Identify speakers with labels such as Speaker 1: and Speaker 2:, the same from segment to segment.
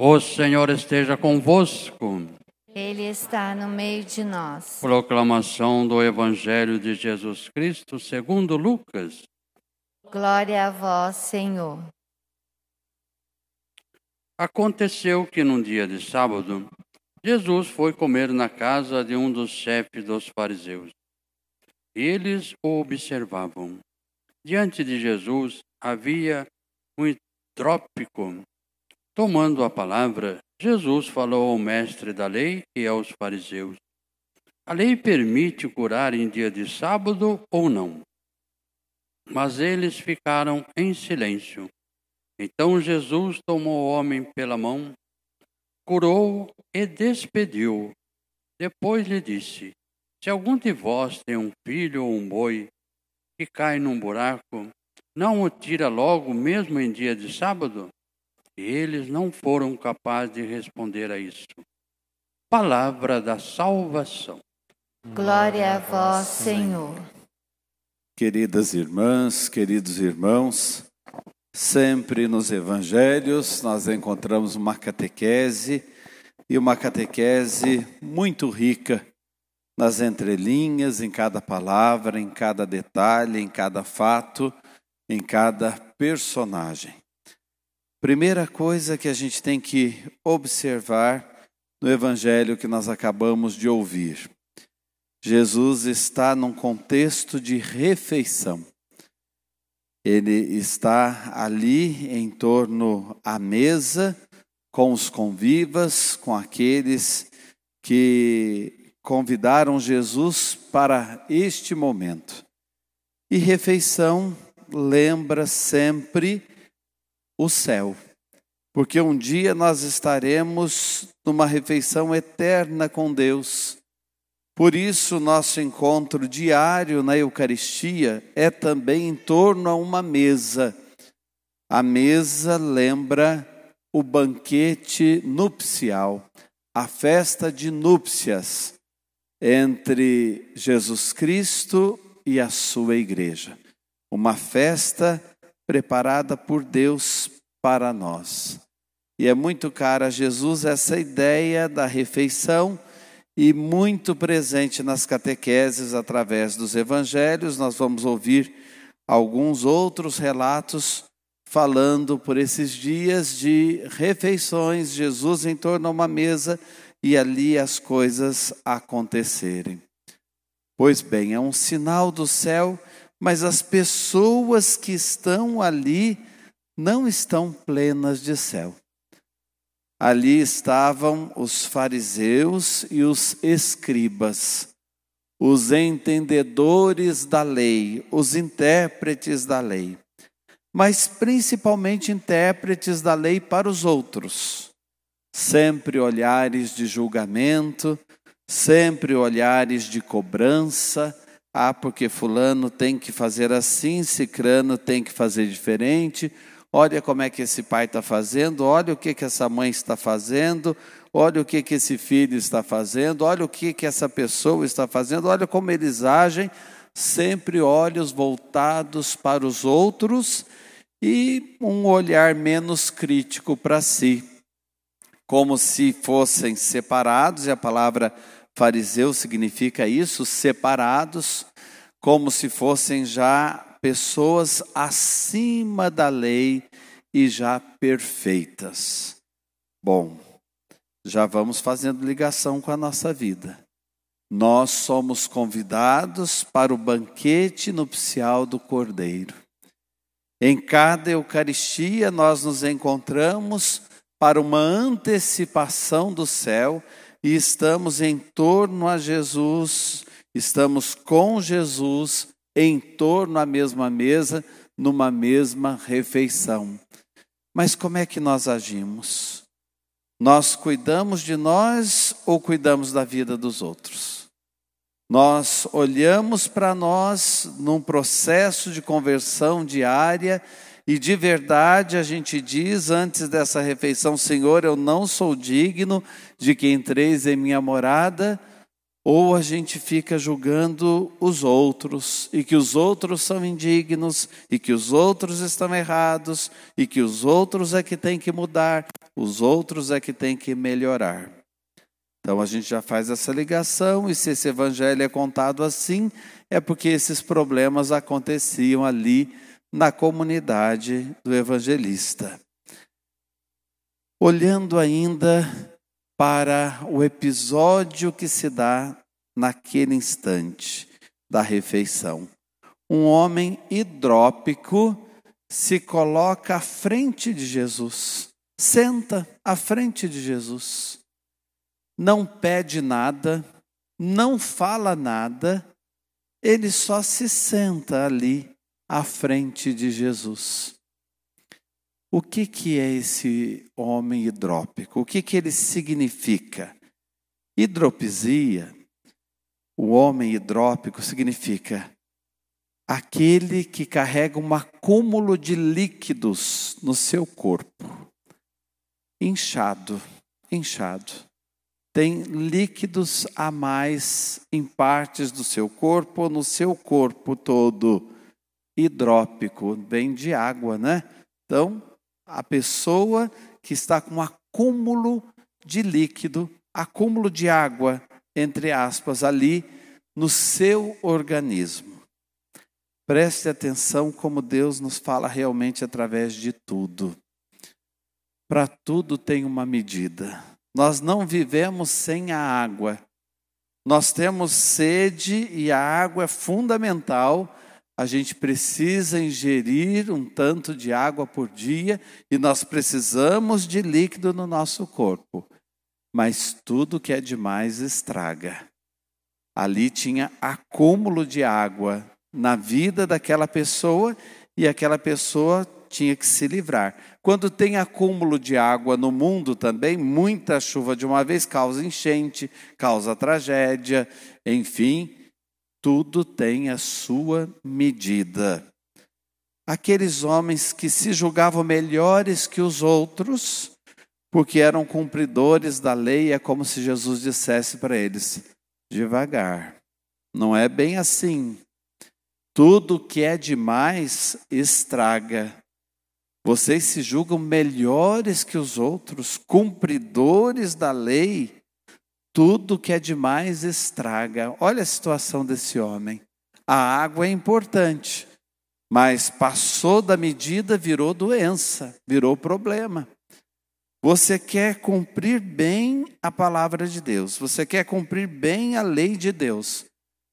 Speaker 1: O Senhor esteja convosco.
Speaker 2: Ele está no meio de nós.
Speaker 1: Proclamação do Evangelho de Jesus Cristo segundo Lucas.
Speaker 2: Glória a vós, Senhor.
Speaker 1: Aconteceu que num dia de sábado, Jesus foi comer na casa de um dos chefes dos fariseus. Eles o observavam. Diante de Jesus havia um hidrópico. Tomando a palavra, Jesus falou ao mestre da lei e aos fariseus: A lei permite curar em dia de sábado ou não? Mas eles ficaram em silêncio. Então Jesus tomou o homem pela mão, curou e despediu. Depois lhe disse: Se algum de vós tem um filho ou um boi que cai num buraco, não o tira logo, mesmo em dia de sábado? E eles não foram capazes de responder a isso. Palavra da salvação.
Speaker 2: Glória a vós, Senhor.
Speaker 3: Queridas irmãs, queridos irmãos, sempre nos evangelhos nós encontramos uma catequese e uma catequese muito rica nas entrelinhas, em cada palavra, em cada detalhe, em cada fato, em cada personagem. Primeira coisa que a gente tem que observar no evangelho que nós acabamos de ouvir. Jesus está num contexto de refeição. Ele está ali em torno à mesa com os convivas, com aqueles que convidaram Jesus para este momento. E refeição lembra sempre o céu, porque um dia nós estaremos numa refeição eterna com Deus. Por isso, nosso encontro diário na Eucaristia é também em torno a uma mesa. A mesa lembra o banquete nupcial, a festa de núpcias entre Jesus Cristo e a sua igreja. Uma festa preparada por Deus para nós. E é muito cara a Jesus essa ideia da refeição e muito presente nas catequeses através dos evangelhos. Nós vamos ouvir alguns outros relatos falando por esses dias de refeições, Jesus em torno a uma mesa e ali as coisas acontecerem. Pois bem, é um sinal do céu mas as pessoas que estão ali não estão plenas de céu. Ali estavam os fariseus e os escribas, os entendedores da lei, os intérpretes da lei, mas principalmente intérpretes da lei para os outros. Sempre olhares de julgamento, sempre olhares de cobrança, ah, porque fulano tem que fazer assim, cicrano tem que fazer diferente. Olha como é que esse pai está fazendo, olha o que, que essa mãe está fazendo, olha o que, que esse filho está fazendo, olha o que, que essa pessoa está fazendo, olha como eles agem, sempre olhos voltados para os outros e um olhar menos crítico para si, como se fossem separados, e a palavra Fariseu significa isso, separados, como se fossem já pessoas acima da lei e já perfeitas. Bom, já vamos fazendo ligação com a nossa vida. Nós somos convidados para o banquete nupcial do Cordeiro. Em cada Eucaristia, nós nos encontramos para uma antecipação do céu e estamos em torno a Jesus, estamos com Jesus em torno à mesma mesa, numa mesma refeição. Mas como é que nós agimos? Nós cuidamos de nós ou cuidamos da vida dos outros? Nós olhamos para nós num processo de conversão diária e de verdade a gente diz antes dessa refeição: Senhor, eu não sou digno de que entreis em minha morada, ou a gente fica julgando os outros, e que os outros são indignos, e que os outros estão errados, e que os outros é que têm que mudar. Os outros é que tem que melhorar. Então a gente já faz essa ligação, e se esse evangelho é contado assim, é porque esses problemas aconteciam ali na comunidade do evangelista. Olhando ainda para o episódio que se dá naquele instante da refeição. Um homem hidrópico se coloca à frente de Jesus, senta à frente de Jesus, não pede nada, não fala nada, ele só se senta ali à frente de Jesus. O que, que é esse homem hidrópico? O que, que ele significa? Hidropisia, o homem hidrópico, significa aquele que carrega um acúmulo de líquidos no seu corpo. Inchado, inchado. Tem líquidos a mais em partes do seu corpo ou no seu corpo todo. Hidrópico, vem de água, né? Então, a pessoa que está com acúmulo de líquido, acúmulo de água, entre aspas, ali no seu organismo. Preste atenção como Deus nos fala realmente através de tudo. Para tudo tem uma medida. Nós não vivemos sem a água. Nós temos sede e a água é fundamental. A gente precisa ingerir um tanto de água por dia e nós precisamos de líquido no nosso corpo. Mas tudo que é demais estraga. Ali tinha acúmulo de água na vida daquela pessoa e aquela pessoa tinha que se livrar. Quando tem acúmulo de água no mundo também, muita chuva de uma vez causa enchente, causa tragédia, enfim, tudo tem a sua medida. Aqueles homens que se julgavam melhores que os outros, porque eram cumpridores da lei, é como se Jesus dissesse para eles: devagar, não é bem assim. Tudo que é demais estraga. Vocês se julgam melhores que os outros, cumpridores da lei. Tudo que é demais estraga. Olha a situação desse homem. A água é importante, mas passou da medida, virou doença, virou problema. Você quer cumprir bem a palavra de Deus, você quer cumprir bem a lei de Deus,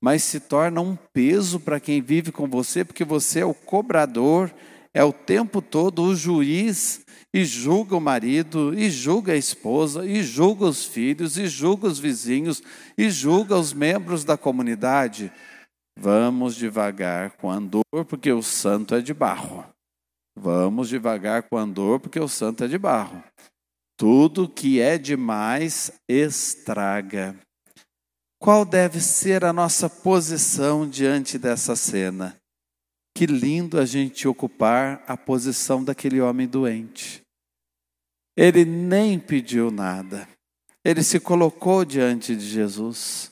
Speaker 3: mas se torna um peso para quem vive com você, porque você é o cobrador, é o tempo todo o juiz e julga o marido, e julga a esposa, e julga os filhos, e julga os vizinhos, e julga os membros da comunidade. Vamos devagar com andor, porque o santo é de barro. Vamos devagar com andor, porque o santo é de barro. Tudo que é demais estraga. Qual deve ser a nossa posição diante dessa cena? Que lindo a gente ocupar a posição daquele homem doente. Ele nem pediu nada, ele se colocou diante de Jesus.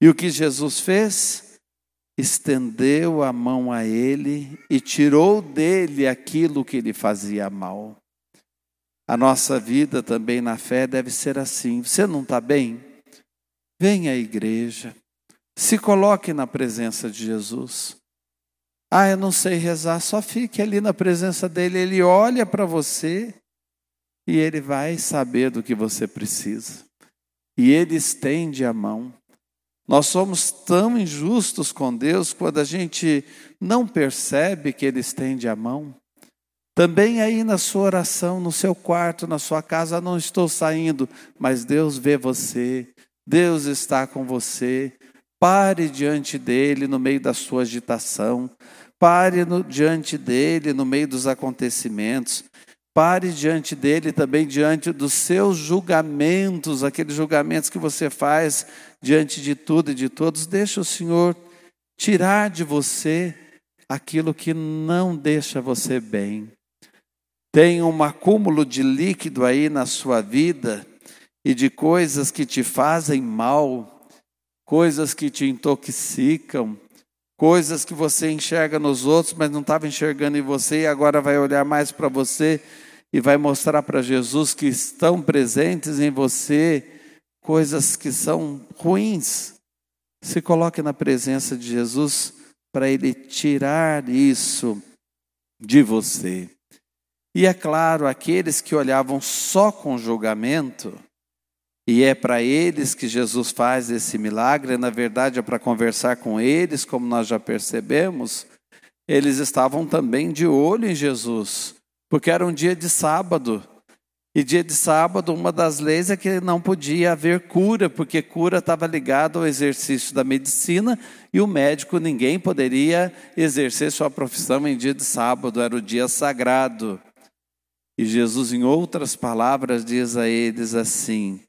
Speaker 3: E o que Jesus fez? Estendeu a mão a ele e tirou dele aquilo que lhe fazia mal. A nossa vida também na fé deve ser assim. Você não está bem? Venha à igreja, se coloque na presença de Jesus. Ah, eu não sei rezar, só fique ali na presença dele, ele olha para você e ele vai saber do que você precisa. E ele estende a mão. Nós somos tão injustos com Deus quando a gente não percebe que ele estende a mão. Também aí na sua oração, no seu quarto, na sua casa, não estou saindo, mas Deus vê você, Deus está com você. Pare diante dele no meio da sua agitação. Pare no, diante dele no meio dos acontecimentos. Pare diante dele também diante dos seus julgamentos, aqueles julgamentos que você faz diante de tudo e de todos. Deixa o Senhor tirar de você aquilo que não deixa você bem. Tem um acúmulo de líquido aí na sua vida e de coisas que te fazem mal, coisas que te intoxicam, coisas que você enxerga nos outros, mas não estava enxergando em você e agora vai olhar mais para você e vai mostrar para Jesus que estão presentes em você coisas que são ruins. Se coloque na presença de Jesus para Ele tirar isso de você. E é claro, aqueles que olhavam só com julgamento, e é para eles que Jesus faz esse milagre, na verdade é para conversar com eles, como nós já percebemos, eles estavam também de olho em Jesus, porque era um dia de sábado. E dia de sábado, uma das leis é que não podia haver cura, porque cura estava ligada ao exercício da medicina e o médico, ninguém poderia exercer sua profissão em dia de sábado, era o dia sagrado. E Jesus, em outras palavras, diz a eles assim: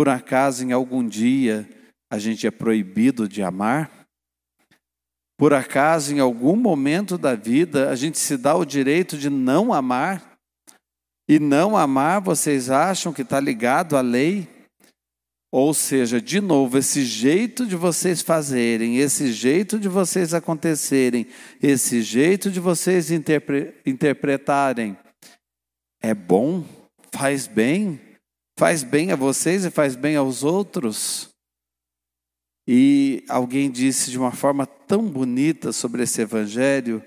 Speaker 3: Por acaso em algum dia a gente é proibido de amar? Por acaso em algum momento da vida a gente se dá o direito de não amar? E não amar, vocês acham que está ligado à lei? Ou seja, de novo, esse jeito de vocês fazerem, esse jeito de vocês acontecerem, esse jeito de vocês interpre interpretarem, é bom, faz bem, faz bem a vocês e faz bem aos outros. E alguém disse de uma forma tão bonita sobre esse evangelho: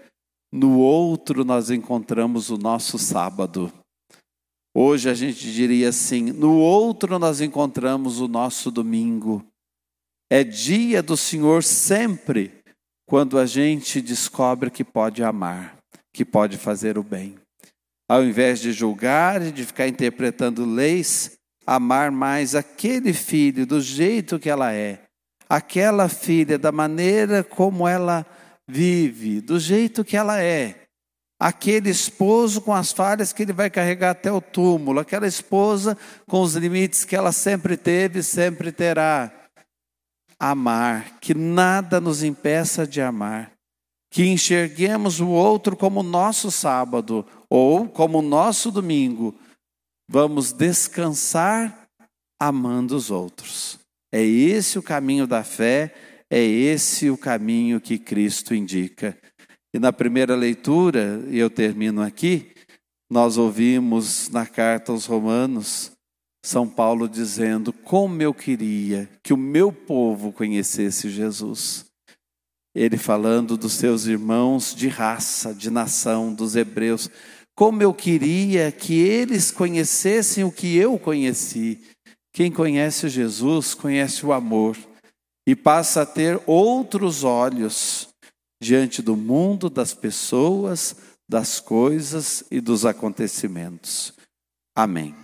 Speaker 3: no outro nós encontramos o nosso sábado. Hoje a gente diria assim: no outro nós encontramos o nosso domingo. É dia do Senhor sempre, quando a gente descobre que pode amar, que pode fazer o bem. Ao invés de julgar e de ficar interpretando leis, amar mais aquele filho do jeito que ela é, aquela filha da maneira como ela vive, do jeito que ela é aquele esposo com as falhas que ele vai carregar até o túmulo, aquela esposa com os limites que ela sempre teve e sempre terá. Amar, que nada nos impeça de amar, que enxerguemos o outro como nosso sábado ou como nosso domingo. Vamos descansar amando os outros. É esse o caminho da fé, é esse o caminho que Cristo indica. E na primeira leitura, e eu termino aqui, nós ouvimos na carta aos Romanos, São Paulo dizendo: Como eu queria que o meu povo conhecesse Jesus. Ele falando dos seus irmãos de raça, de nação, dos hebreus. Como eu queria que eles conhecessem o que eu conheci. Quem conhece Jesus conhece o amor e passa a ter outros olhos diante do mundo, das pessoas, das coisas e dos acontecimentos. Amém.